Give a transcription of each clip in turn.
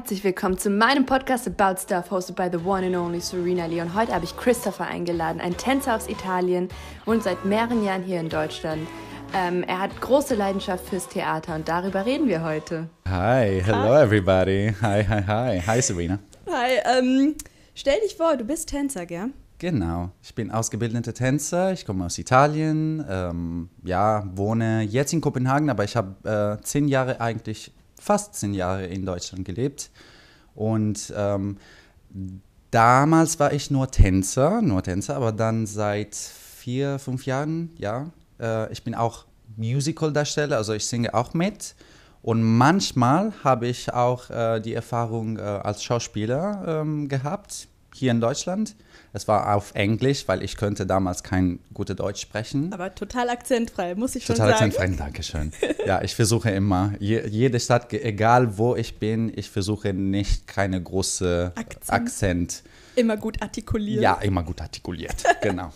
Herzlich willkommen zu meinem Podcast About Stuff, hosted by the one and only Serena Lee. Und heute habe ich Christopher eingeladen, ein Tänzer aus Italien, wohnt seit mehreren Jahren hier in Deutschland. Ähm, er hat große Leidenschaft fürs Theater und darüber reden wir heute. Hi, hello hi. everybody. Hi, hi, hi. Hi, Serena. Hi, ähm, stell dich vor, du bist Tänzer, gell? Genau, ich bin ausgebildeter Tänzer, ich komme aus Italien, ähm, ja, wohne jetzt in Kopenhagen, aber ich habe äh, zehn Jahre eigentlich fast zehn Jahre in Deutschland gelebt. Und ähm, damals war ich nur Tänzer, nur Tänzer, aber dann seit vier, fünf Jahren, ja, äh, ich bin auch Musical-Darsteller, also ich singe auch mit. Und manchmal habe ich auch äh, die Erfahrung äh, als Schauspieler ähm, gehabt, hier in Deutschland. Es war auf Englisch, weil ich könnte damals kein gutes Deutsch sprechen. Aber total akzentfrei, muss ich schon total sagen. Total akzentfrei, danke schön. ja, ich versuche immer, je, jede Stadt, egal wo ich bin, ich versuche nicht keine große Akzent. Akzent Immer gut artikuliert. Ja, immer gut artikuliert, genau.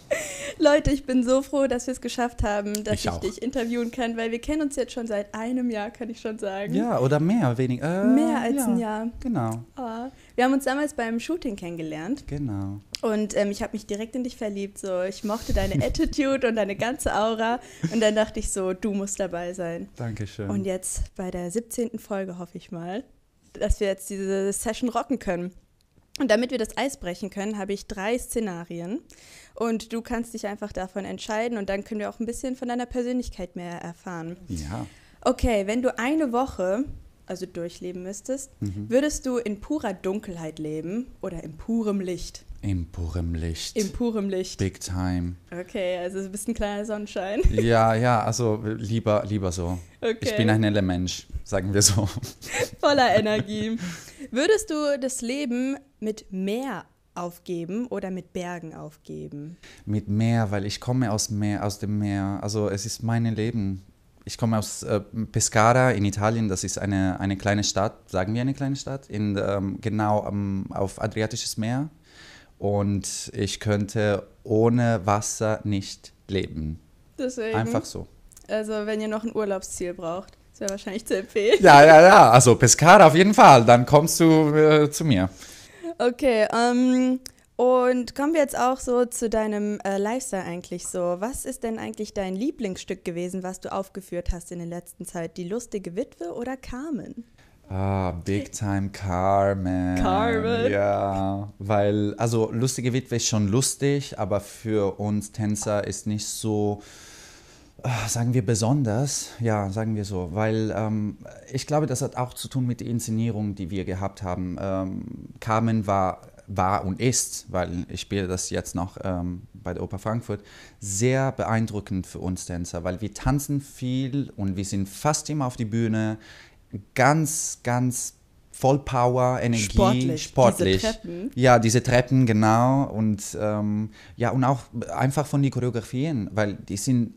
Leute, ich bin so froh, dass wir es geschafft haben, dass ich, ich dich interviewen kann, weil wir kennen uns jetzt schon seit einem Jahr, kann ich schon sagen. Ja, oder mehr, weniger. Äh, mehr als ja, ein Jahr. Genau. Oh. Wir haben uns damals beim Shooting kennengelernt. Genau. Und ähm, ich habe mich direkt in dich verliebt. So, ich mochte deine Attitude und deine ganze Aura. Und dann dachte ich so, du musst dabei sein. Dankeschön. Und jetzt bei der 17. Folge hoffe ich mal, dass wir jetzt diese Session rocken können. Und damit wir das Eis brechen können, habe ich drei Szenarien. Und du kannst dich einfach davon entscheiden und dann können wir auch ein bisschen von deiner Persönlichkeit mehr erfahren. Ja. Okay, wenn du eine Woche, also durchleben müsstest, mhm. würdest du in purer Dunkelheit leben oder in purem Licht? In purem Licht. In purem Licht. Big time. Okay, also du bist ein kleiner Sonnenschein. Ja, ja, also lieber, lieber so. Okay. Ich bin ein heller Mensch, sagen wir so. Voller Energie. Würdest du das Leben mit Meer aufgeben oder mit Bergen aufgeben? Mit Meer, weil ich komme aus Meer, aus dem Meer. Also es ist mein Leben. Ich komme aus äh, Pescara in Italien. Das ist eine, eine kleine Stadt, sagen wir eine kleine Stadt, in, ähm, genau um, auf Adriatisches Meer. Und ich könnte ohne Wasser nicht leben. Deswegen. Einfach so. Also wenn ihr noch ein Urlaubsziel braucht. Das wäre wahrscheinlich zu empfehlen. Ja, ja, ja. Also Pescara auf jeden Fall. Dann kommst du äh, zu mir. Okay, ähm, und kommen wir jetzt auch so zu deinem äh, Lifestyle eigentlich so. Was ist denn eigentlich dein Lieblingsstück gewesen, was du aufgeführt hast in der letzten Zeit? Die lustige Witwe oder Carmen? Ah, Big Time Carmen. Carmen. Ja, weil, also lustige Witwe ist schon lustig, aber für uns Tänzer ist nicht so Ah, sagen wir besonders, ja, sagen wir so, weil ähm, ich glaube, das hat auch zu tun mit der Inszenierung, die wir gehabt haben. Ähm, Carmen war, war und ist, weil ich spiele das jetzt noch ähm, bei der Oper Frankfurt, sehr beeindruckend für uns Tänzer, weil wir tanzen viel und wir sind fast immer auf die Bühne, ganz, ganz voll Power, Energie, sportlich. sportlich. Diese Treppen. Ja, diese Treppen, genau. Und ähm, ja, und auch einfach von den Choreografien, weil die sind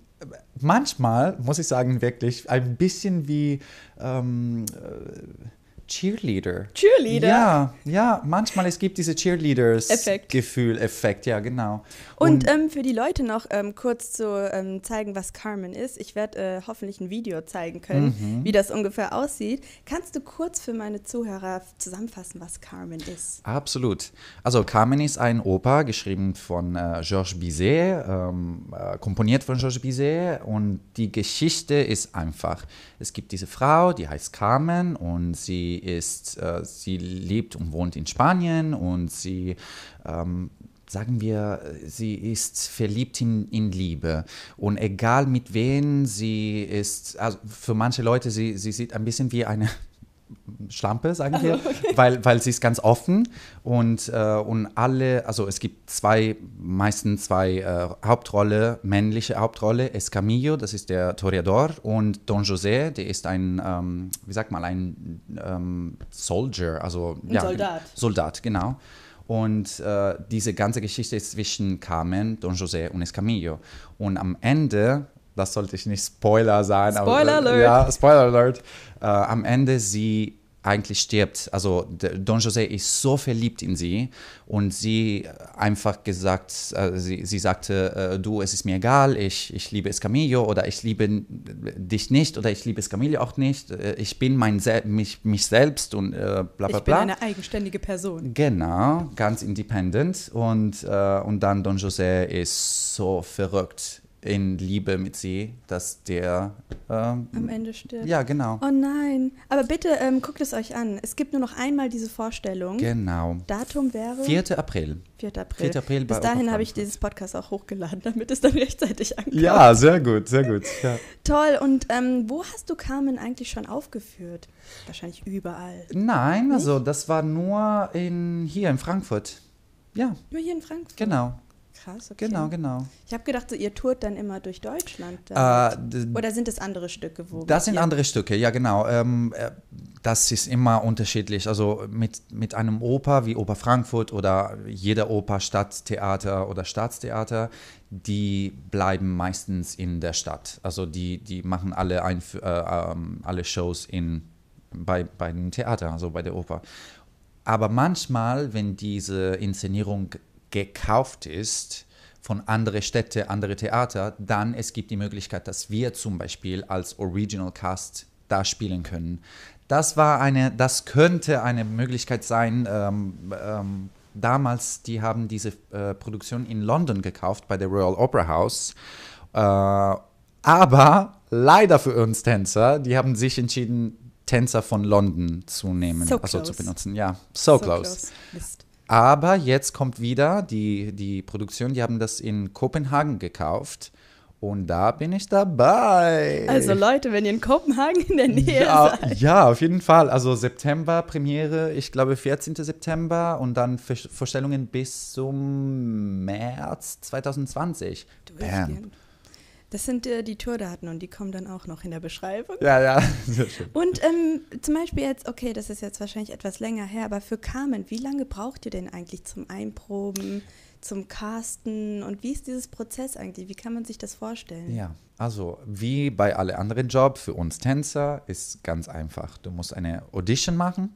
manchmal, muss ich sagen, wirklich ein bisschen wie ähm, äh, Cheerleader. Cheerleader? Ja, ja, manchmal es gibt diese Cheerleaders-Gefühl, Effekt. ja, genau. Und, Und ähm, für die Leute noch ähm, kurz zu ähm, zeigen, was Carmen ist. Ich werde äh, hoffentlich ein Video zeigen können, mhm. wie das ungefähr aussieht. Kannst du kurz für meine Zuhörer zusammenfassen, was Carmen ist? Absolut. Also Carmen ist ein Oper, geschrieben von äh, Georges Bizet, ähm, äh, komponiert von Georges Bizet. Und die Geschichte ist einfach. Es gibt diese Frau, die heißt Carmen und sie ist, äh, sie lebt und wohnt in Spanien und sie, ähm, sagen wir, sie ist verliebt in, in Liebe. Und egal mit wem sie ist, also für manche Leute, sie, sie sieht ein bisschen wie eine Schlampe, sagen wir, okay. weil, weil sie ist ganz offen und, äh, und alle, also es gibt zwei, meistens zwei äh, Hauptrolle, männliche Hauptrolle, Escamillo, das ist der Toreador und Don José, der ist ein, ähm, wie sagt man, ein ähm, Soldier, also ein ja, Soldat. Soldat, genau. Und äh, diese ganze Geschichte ist zwischen Carmen, Don José und Escamillo. Und am Ende das sollte ich nicht Spoiler sein. Spoiler aber, Alert. Ja, Spoiler Alert. Äh, am Ende sie eigentlich stirbt. Also Don José ist so verliebt in sie und sie einfach gesagt, äh, sie, sie sagte, äh, du, es ist mir egal, ich, ich liebe Escamillo oder ich liebe dich nicht oder ich liebe Escamillo auch nicht. Äh, ich bin mein Sel mich, mich selbst und äh, bla bla bla. Ich bin eine eigenständige Person. Genau, ganz independent und, äh, und dann Don José ist so verrückt in Liebe mit sie, dass der ähm, am Ende stirbt. Ja, genau. Oh nein. Aber bitte ähm, guckt es euch an. Es gibt nur noch einmal diese Vorstellung. Genau. Datum wäre 4. April. 4. April. 4. April Bis dahin habe ich dieses Podcast auch hochgeladen, damit es dann rechtzeitig ankommt. Ja, sehr gut, sehr gut. Ja. Toll. Und ähm, wo hast du Carmen eigentlich schon aufgeführt? Wahrscheinlich überall. Nein, also das war nur in, hier in Frankfurt. Ja. Nur hier in Frankfurt? Genau. Krass, okay. Genau, genau. Ich habe gedacht, ihr tourt dann immer durch Deutschland. Äh, Oder sind es andere Stücke? Wo das sind andere Stücke, ja genau. Ähm, äh, das ist immer unterschiedlich. Also mit, mit einem Oper wie Oper Frankfurt oder jeder Oper, Stadttheater oder Staatstheater, die bleiben meistens in der Stadt. Also die, die machen alle, Einf äh, ähm, alle Shows in, bei, bei dem Theater, also bei der Oper. Aber manchmal, wenn diese Inszenierung gekauft ist von anderen Städten, andere Theater, dann es gibt die Möglichkeit, dass wir zum Beispiel als Original Cast da spielen können. Das war eine, das könnte eine Möglichkeit sein. Ähm, ähm, damals, die haben diese äh, Produktion in London gekauft bei der Royal Opera House. Äh, aber leider für uns Tänzer, die haben sich entschieden, Tänzer von London zu nehmen, so also zu benutzen. Ja, so, so close. close. Aber jetzt kommt wieder die, die Produktion, die haben das in Kopenhagen gekauft. Und da bin ich dabei. Also Leute, wenn ihr in Kopenhagen in der Nähe ja, seid. Ja, auf jeden Fall. Also September Premiere, ich glaube 14. September und dann Vorstellungen bis zum März 2020. Bam. Das sind äh, die Tourdaten und die kommen dann auch noch in der Beschreibung. Ja, ja, sehr schön. Und ähm, zum Beispiel jetzt, okay, das ist jetzt wahrscheinlich etwas länger her, aber für Carmen, wie lange braucht ihr denn eigentlich zum Einproben, zum Casten und wie ist dieses Prozess eigentlich? Wie kann man sich das vorstellen? Ja, also wie bei allen anderen Jobs für uns Tänzer ist ganz einfach. Du musst eine Audition machen.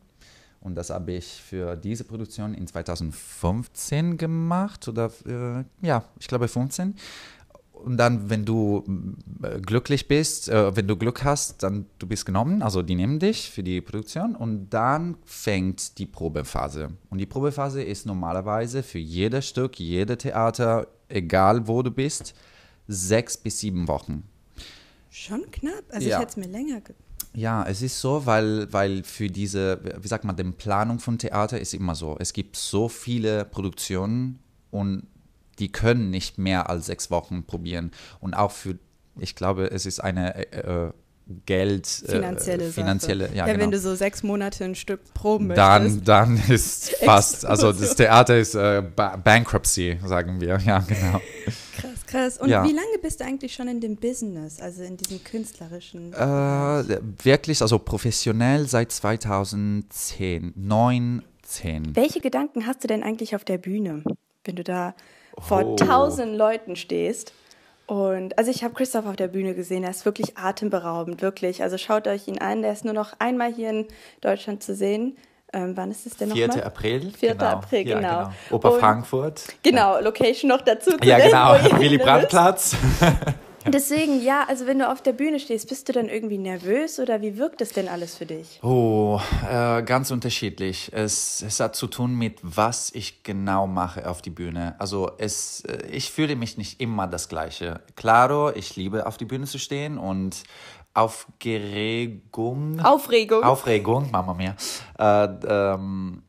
Und das habe ich für diese Produktion in 2015 gemacht oder äh, ja, ich glaube 15 und dann, wenn du äh, glücklich bist, äh, wenn du Glück hast, dann du bist genommen, also die nehmen dich für die Produktion und dann fängt die Probephase. Und die Probephase ist normalerweise für jedes Stück, jede Theater, egal wo du bist, sechs bis sieben Wochen. Schon knapp? Also ja. ich hätte es mir länger ja, es ist so, weil, weil für diese, wie sagt man, die Planung von Theater ist immer so. Es gibt so viele Produktionen und die können nicht mehr als sechs Wochen probieren. Und auch für, ich glaube, es ist eine äh, äh Geld finanzielle, äh, finanzielle ja, ja genau. wenn du so sechs Monate ein Stück proben dann, möchtest. Dann ist fast, also das Theater ist äh, ba Bankruptcy, sagen wir, ja genau. Krass, krass. Und ja. wie lange bist du eigentlich schon in dem Business, also in diesem künstlerischen? Äh, wirklich, also professionell seit 2010, 9, 10. Welche Gedanken hast du denn eigentlich auf der Bühne, wenn du da vor oh. tausend Leuten stehst. Und also ich habe Christoph auf der Bühne gesehen, er ist wirklich atemberaubend, wirklich. Also schaut euch ihn an, der ist nur noch einmal hier in Deutschland zu sehen. Ähm, wann ist es denn nochmal? 4. April. 4. Genau. April, genau. Ja, genau. Oper Frankfurt. Genau, Location noch dazu zu Ja, genau, Willy Deswegen, ja, also wenn du auf der Bühne stehst, bist du dann irgendwie nervös oder wie wirkt es denn alles für dich? Oh, äh, ganz unterschiedlich. Es, es hat zu tun mit, was ich genau mache auf die Bühne. Also es, äh, ich fühle mich nicht immer das Gleiche. Claro, ich liebe auf die Bühne zu stehen und Aufregung. Aufregung. Aufregung, Mama mia. Äh, ähm,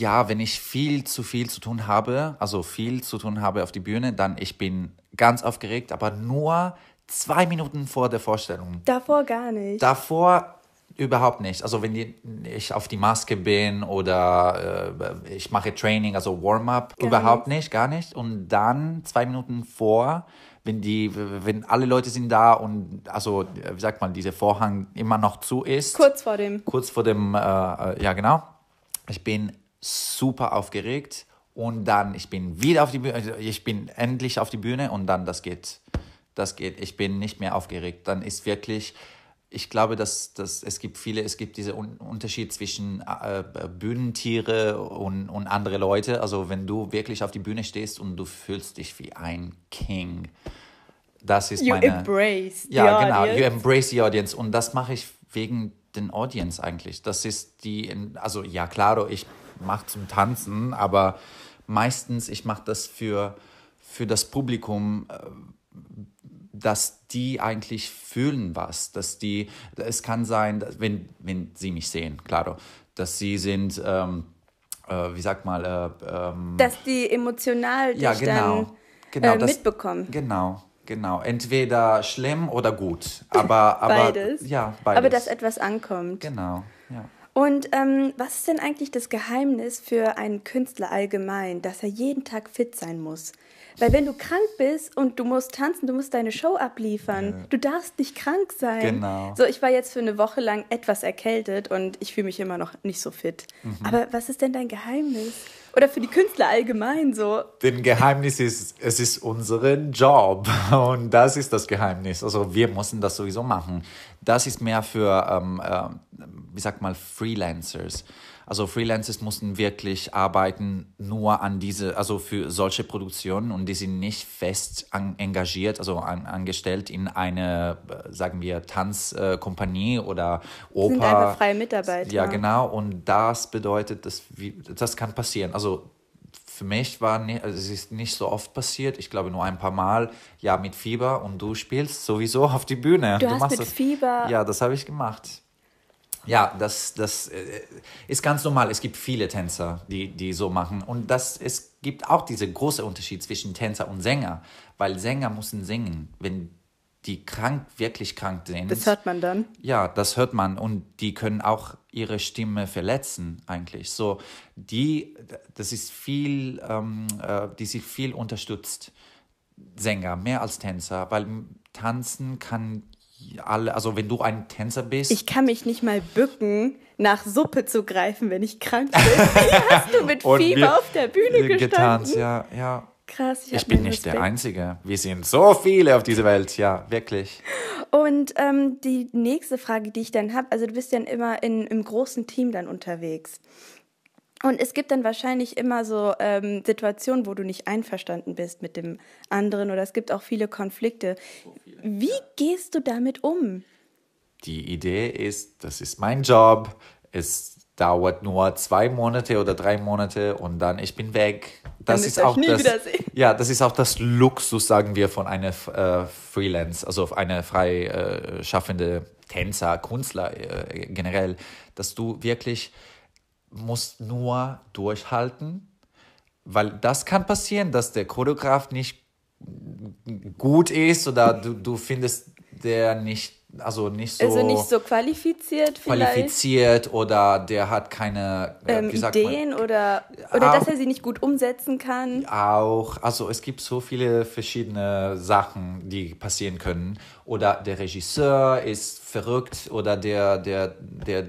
ja, wenn ich viel zu viel zu tun habe, also viel zu tun habe auf die Bühne, dann ich bin ganz aufgeregt, aber nur zwei Minuten vor der Vorstellung. Davor gar nicht. Davor überhaupt nicht. Also wenn ich auf die Maske bin oder äh, ich mache Training, also Warm-up, überhaupt nicht. nicht, gar nicht. Und dann zwei Minuten vor, wenn die, wenn alle Leute sind da und also wie sagt man, dieser Vorhang immer noch zu ist. Kurz vor dem. Kurz vor dem, äh, äh ja genau. Ich bin super aufgeregt und dann ich bin wieder auf die Bühne, also ich bin endlich auf die Bühne und dann das geht, das geht. Ich bin nicht mehr aufgeregt. Dann ist wirklich ich glaube, dass, dass es gibt viele, es gibt diesen Un Unterschied zwischen äh, Bühnentiere und, und andere Leute. Also wenn du wirklich auf die Bühne stehst und du fühlst dich wie ein King, das ist You meine... embrace the ja, genau, audience. you embrace the audience. Und das mache ich wegen den Audience eigentlich. Das ist die, also ja, klaro, ich mache zum Tanzen, aber meistens, ich mache das für, für das Publikum, äh, dass die eigentlich fühlen was, dass die, es kann sein, wenn, wenn sie mich sehen, klaro, dass sie sind, ähm, äh, wie sagt mal, äh, ähm, Dass die emotional ja, genau, dann genau, äh, das- mitbekommen. Genau, genau. Entweder schlimm oder gut, aber, aber Beides. ja, beides. Aber dass etwas ankommt. genau, ja. Und ähm, was ist denn eigentlich das Geheimnis für einen Künstler allgemein, dass er jeden Tag fit sein muss? Weil wenn du krank bist und du musst tanzen, du musst deine Show abliefern, du darfst nicht krank sein. Genau. So, ich war jetzt für eine Woche lang etwas erkältet und ich fühle mich immer noch nicht so fit. Mhm. Aber was ist denn dein Geheimnis? Oder für die Künstler allgemein so? Den Geheimnis ist, es ist unser Job und das ist das Geheimnis. Also wir müssen das sowieso machen. Das ist mehr für, ähm, äh, wie sagt man, Freelancers. Also Freelancers mussten wirklich arbeiten nur an diese, also für solche Produktionen und die sind nicht fest an, engagiert, also an, angestellt in eine, äh, sagen wir, Tanzkompanie oder Oper. Sind einfach freie Mitarbeiter. Ja, genau. Und das bedeutet, dass wir, das kann passieren. Also für mich war nicht, also es ist nicht so oft passiert. Ich glaube nur ein paar Mal. Ja, mit Fieber und du spielst sowieso auf die Bühne. Du hast machst mit Fieber- Ja, das habe ich gemacht. Ja, das, das äh, ist ganz normal. Es gibt viele Tänzer, die, die so machen. Und das, es gibt auch diesen großen Unterschied zwischen Tänzer und Sänger. Weil Sänger müssen singen. Wenn die krank, wirklich krank sind. Das hört man dann. Ja, das hört man und die können auch ihre Stimme verletzen eigentlich. So, die, das ist viel, ähm, äh, die sind viel unterstützt, Sänger, mehr als Tänzer, weil Tanzen kann alle, also wenn du ein Tänzer bist, Ich kann mich nicht mal bücken, nach Suppe zu greifen, wenn ich krank bin. Wie hast du mit Fieber auf der Bühne gestanden? getanzt, ja, ja. Krass, ich, Ich bin nicht der Respekt. Einzige. Wir sind so viele auf dieser Welt, ja, wirklich. Und ähm, die nächste Frage, die ich dann habe, also du bist dann immer in, im großen Team dann unterwegs. Und es gibt dann wahrscheinlich immer so ähm, Situationen, wo du nicht einverstanden bist mit dem anderen oder es gibt auch viele Konflikte. Wie gehst du damit um? Die Idee ist, das ist mein Job. Es dauert nur zwei Monate oder drei Monate und dann ich bin weg. Das ist auch das, ja, das ist auch das Luxus, sagen wir, von einer äh, Freelance, also eine frei äh, schaffende Tänzer, Künstler äh, generell, dass du wirklich musst nur durchhalten, weil das kann passieren, dass der Choreograf nicht gut ist oder du, du findest der nicht, also nicht so Also nicht so qualifiziert vielleicht? qualifiziert oder der hat keine äh, Ähm, sagt man, Ideen oder, oder Auch- dass er sie nicht gut umsetzen kann. auch, also es gibt so viele verschiedene Sachen, die passieren können. Oder der Regisseur ist verrückt oder der, der, der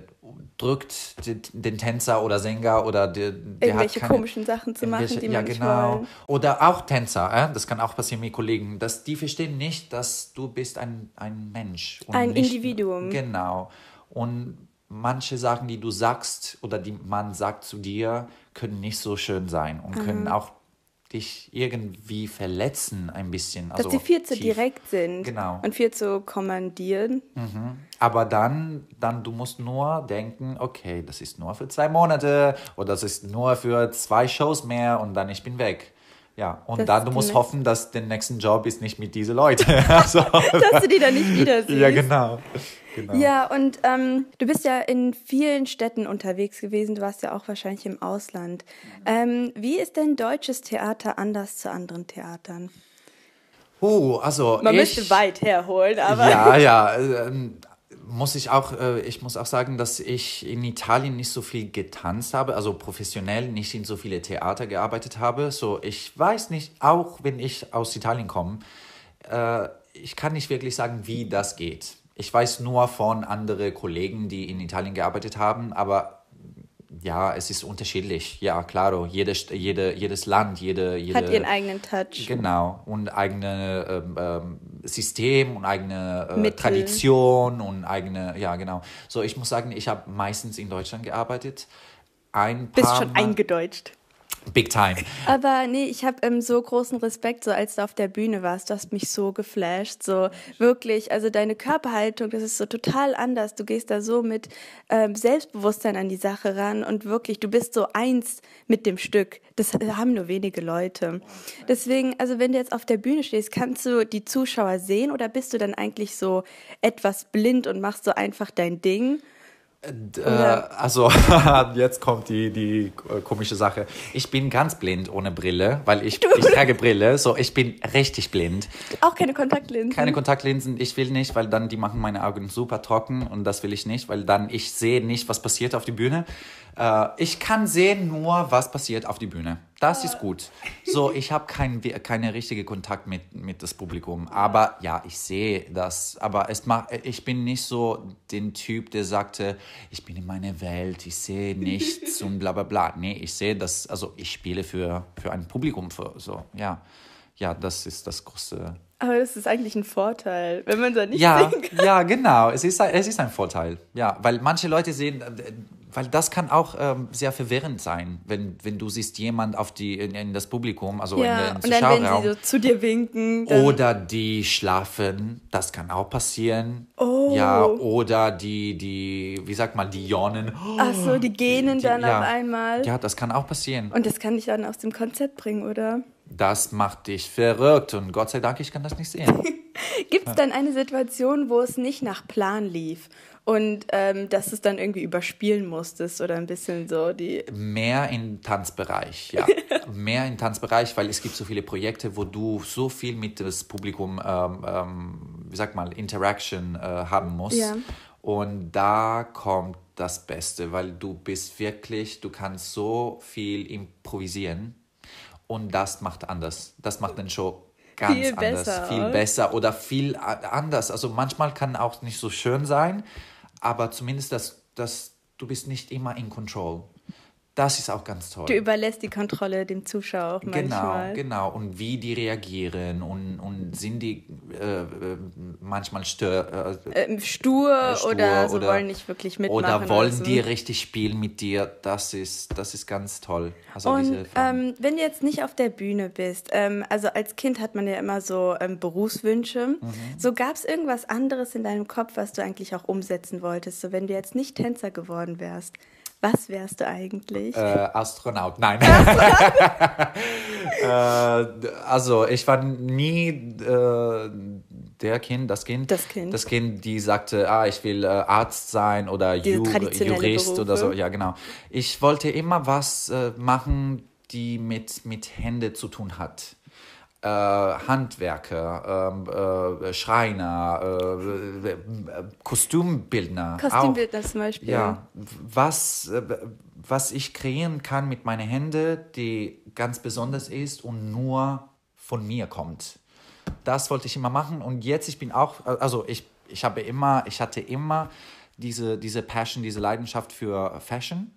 drückt den, den Tänzer oder Sänger oder der, der Irgendwelche hat keine, komischen Sachen zu machen, die ja, man nicht genau. wollen. Oder auch Tänzer, äh? das kann auch passieren mit Kollegen, dass die verstehen nicht, dass du bist ein, ein Mensch. und Ein nicht, Individuum. Genau. Und manche Sachen, die du sagst oder die man sagt zu dir, können nicht so schön sein und können auch dich irgendwie verletzen ein bisschen. Dass also sie viel zu tief. direkt sind Genau. und viel zu kommandieren. Aber dann, dann, du musst nur denken, okay, das ist nur für zwei Monate oder das ist nur für zwei Shows mehr und dann ich bin weg. Ja, und Das dann, du musst hoffen, dass der nächste Job ist nicht mit diesen Leuten. also, Dass du die dann nicht wieder siehst. ja, genau. Genau. Ja, und ähm, du bist ja in vielen Städten unterwegs gewesen. Du warst ja auch wahrscheinlich im Ausland. Ähm, wie ist denn deutsches Theater anders zu anderen Theatern? Uh, also Man ich, müsste weit herholen, aber Ja, ja. ähm, muss ich auch, äh, ich muss auch sagen, dass ich in Italien nicht so viel getanzt habe, also professionell nicht in so viele Theater gearbeitet habe. So, ich weiß nicht, auch wenn ich aus Italien komme, äh, ich kann nicht wirklich sagen, wie das geht. Ich weiß nur von anderen Kollegen, die in Italien gearbeitet haben, aber ja, es ist unterschiedlich. Ja, klaro. Jede, St- jede, jedes Land, jede, jede hat ihren eigenen Touch. Genau, und eigene ähm, ähm, System und eigene äh. Tradition und eigene, ja genau. So, ich muss sagen, ich habe meistens in Deutschland gearbeitet. Ein Bist schon Mal- eingedeutscht. Big time. Aber nee, ich habe ähm, so großen Respekt, so als du auf der Bühne warst, du hast mich so geflasht, so wirklich, also deine Körperhaltung, das ist so total anders. Du gehst da so mit ähm, Selbstbewusstsein an die Sache ran und wirklich, du bist so eins mit dem Stück. Das haben nur wenige Leute. Deswegen, also wenn du jetzt auf der Bühne stehst, kannst du die Zuschauer sehen oder bist du dann eigentlich so etwas blind und machst so einfach dein Ding? Äh, also, jetzt kommt die, die äh, komische Sache. Ich bin ganz blind ohne Brille, weil ich, ich trage Brille. So, ich bin richtig blind. Auch keine Kontaktlinsen. Keine Kontaktlinsen, ich will nicht, weil dann die machen meine Augen super trocken und das will ich nicht, weil dann ich sehe nicht, was passiert auf die Bühne. Äh, ich kann sehen nur, was passiert auf die Bühne. Das ist gut. So, ich habe kein, keine richtige Kontakt mit, mit das Publikum. Aber ja, ich sehe das. Aber es macht, ich bin nicht so den Typ, der sagte, ich bin in meiner Welt, ich sehe nichts und bla bla bla. Nee, ich sehe das, also ich spiele für, für ein Publikum. Für, so, ja. ja, das ist das große Aber das ist eigentlich ein Vorteil, wenn man da nicht ja, sehen kann. ja, genau. Es ist, ein- es ist ein Vorteil. Ja, weil manche Leute sehen, weil das kann auch ähm, sehr verwirrend sein, wenn, wenn du siehst jemand auf die, in, in das Publikum, also Ja, in den und dann, wenn Zuschauerraum. sie so zu dir winken, Oder die schlafen, das kann auch passieren. Oh. Ja, oder die, die, wie sagt man, die Jonen. ach so, die gähnen Die- dann ja. auf einmal. Ja, das kann auch passieren. Und das kann dich dann aus dem Konzept bringen, oder? Das macht dich verrückt und Gott sei Dank, ich kann das nicht sehen. Gibt es dann eine Situation, wo es nicht nach Plan lief und ähm, dass du es dann irgendwie überspielen musstest oder ein bisschen so die. Mehr im Tanzbereich, ja. Mehr im Tanzbereich, weil es gibt so viele Projekte, wo du so viel mit das Publikum, ähm, ähm, wie sagt man, Interaction äh, haben musst. Ja. Und da kommt das Beste, weil du bist wirklich, du kannst so viel improvisieren und das macht anders. Das macht den Show ganz Viel anders, besser, viel oder? besser oder viel anders. Also manchmal kann auch nicht so schön sein, aber zumindest das, das, du bist nicht immer in Control. Das ist auch ganz toll. Du überlässt die Kontrolle dem Zuschauer auch Genau, manchmal. genau. Und wie die reagieren und, und sind die äh, äh, manchmal stör, äh, Ähm, stur, stur oder so oder- wollen nicht wirklich mitmachen. oder wollen so. die richtig spielen mit dir. Das ist, das ist ganz toll. Also Und ähm, wenn du jetzt nicht auf der Bühne bist, ähm, also als Kind hat man ja immer so ähm, Berufswünsche. Mhm. So gab es irgendwas anderes in deinem Kopf, was du eigentlich auch umsetzen wolltest? So wenn du jetzt nicht Tänzer geworden wärst, was wärst du eigentlich? Äh, Astronaut, nein. äh, also ich war nie äh, der Kind, das Kind, Das Kind. das Kind, die sagte, ah, ich will äh, Arzt sein oder Ju Jurist oder Berufe. so. Ja, genau. Ich wollte immer was äh, machen, die mit mit Hände zu tun hat. Äh, Handwerker, ähm, äh, Schreiner, äh, äh, Kostümbildner. auch. Kostümbildner zum Beispiel. Ja, was, was ich kreieren kann mit meinen Händen, die ganz besonders ist und nur von mir kommt. Das wollte ich immer machen und jetzt ich bin auch, also ich, ich habe immer, ich hatte immer diese, diese Passion, diese Leidenschaft für Fashion,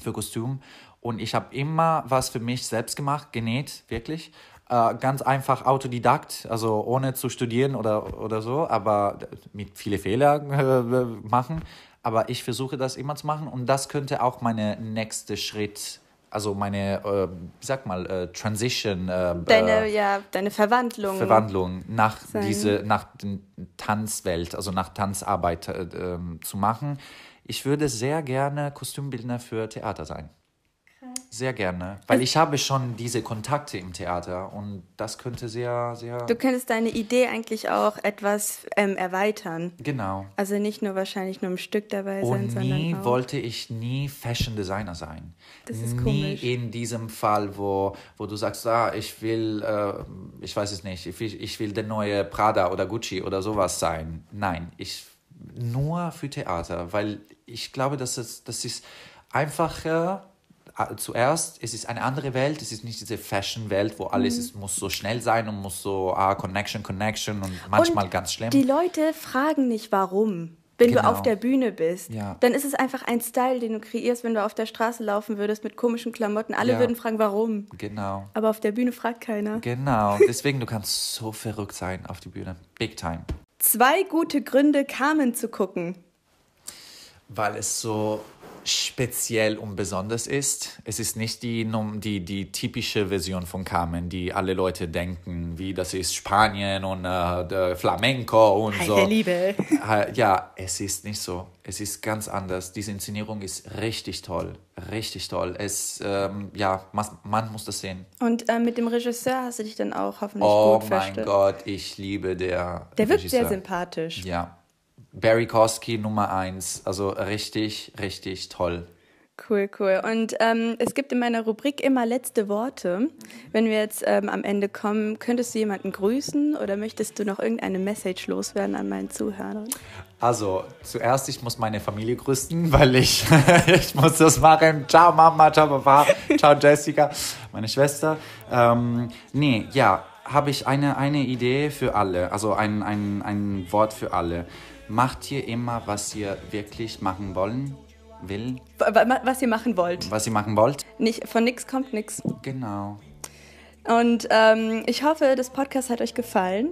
für Kostüm und ich habe immer was für mich selbst gemacht, genäht, wirklich. Äh, ganz einfach Autodidakt, also ohne zu studieren oder, oder so, aber mit viele Fehler äh, machen. Aber ich versuche das immer zu machen und das könnte auch meine nächste Schritt, also meine, äh, wie sag mal, äh, Transition, äh, Deine, äh, ja, deine Verwandlung. Verwandlung nach sein. diese nach den Tanzwelt, also nach Tanzarbeit äh, ähm, zu machen. Ich würde sehr gerne Kostümbildner für Theater sein. Sehr gerne, weil ich habe schon diese Kontakte im Theater und das könnte sehr, sehr Du könntest deine Idee eigentlich auch etwas ähm, erweitern. genau. Also nicht nur wahrscheinlich nur im Stück dabei sein, Und nie sondern auch. wollte ich nie Fashion Designer sein. Das ist nie komisch. in diesem Fall, wo, wo du sagst, ah, ich will, äh, ich weiß es nicht, ich will, ich will der neue Prada oder Gucci oder sowas sein. Nein, ich nur für Theater, weil ich glaube, dass es, das ist einfacher. Zuerst, es ist eine andere Welt, es ist nicht diese Fashion-Welt, wo alles Mhm. ist, muss so schnell sein und muss so, ah, Connection, Connection und manchmal Und ganz schlimm. Die Leute fragen nicht, warum. wenn du Genau. auf der Bühne bist. Ja. Dann ist es einfach ein Style, den du kreierst, wenn du auf der Straße laufen würdest mit komischen Klamotten. Alle Ja. würden fragen, warum. Genau. Aber auf der Bühne fragt keiner. Genau. Deswegen, du kannst so verrückt sein auf die Bühne. Big time. Zwei gute Gründe, Carmen zu gucken. Weil es so speziell und besonders ist. Es ist nicht die, die, die typische Version von Carmen, die alle Leute denken, wie das ist Spanien und äh, der Flamenco und so. Liebe. Ja, es ist nicht so. Es ist ganz anders. Diese Inszenierung ist richtig toll. Richtig toll. Es, ähm, ja, man, muss das sehen. Und äh, mit dem Regisseur hast du dich dann auch hoffentlich Oh gut mein verstanden. Gott, ich liebe der. Der wirkt sehr sympathisch. Ja. Barry Kosky Nummer eins. Also richtig, richtig toll. Cool, cool. Und ähm, es gibt in meiner Rubrik immer letzte Worte. Wenn wir jetzt ähm, am Ende kommen, könntest du jemanden grüßen oder möchtest du noch irgendeine Message loswerden an meinen Zuhörern? Also, zuerst, ich muss meine Familie grüßen, weil ich, ich muss das machen. Ciao Mama, ciao Papa, ciao Jessica, meine Schwester. Ähm, nee, ja, habe ich eine, eine Idee für alle, also ein, ein, ein Wort für alle. Macht ihr immer, was ihr wirklich machen wollen, will, Wa- wa- Was ihr machen wollt. was ihr machen wollt? Nicht, von nix kommt nix. Genau. Und ähm, ich hoffe, das Podcast hat euch gefallen.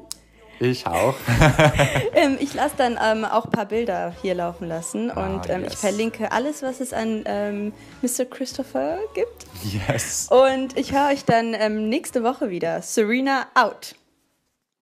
Ich auch. Ähm, ich lasse dann ähm, auch ein paar Bilder hier laufen lassen und ähm, ich verlinke alles, was es an ähm, Mr. Christopher gibt. yes. Und ich höre euch dann ähm, nächste Woche wieder. Serena out.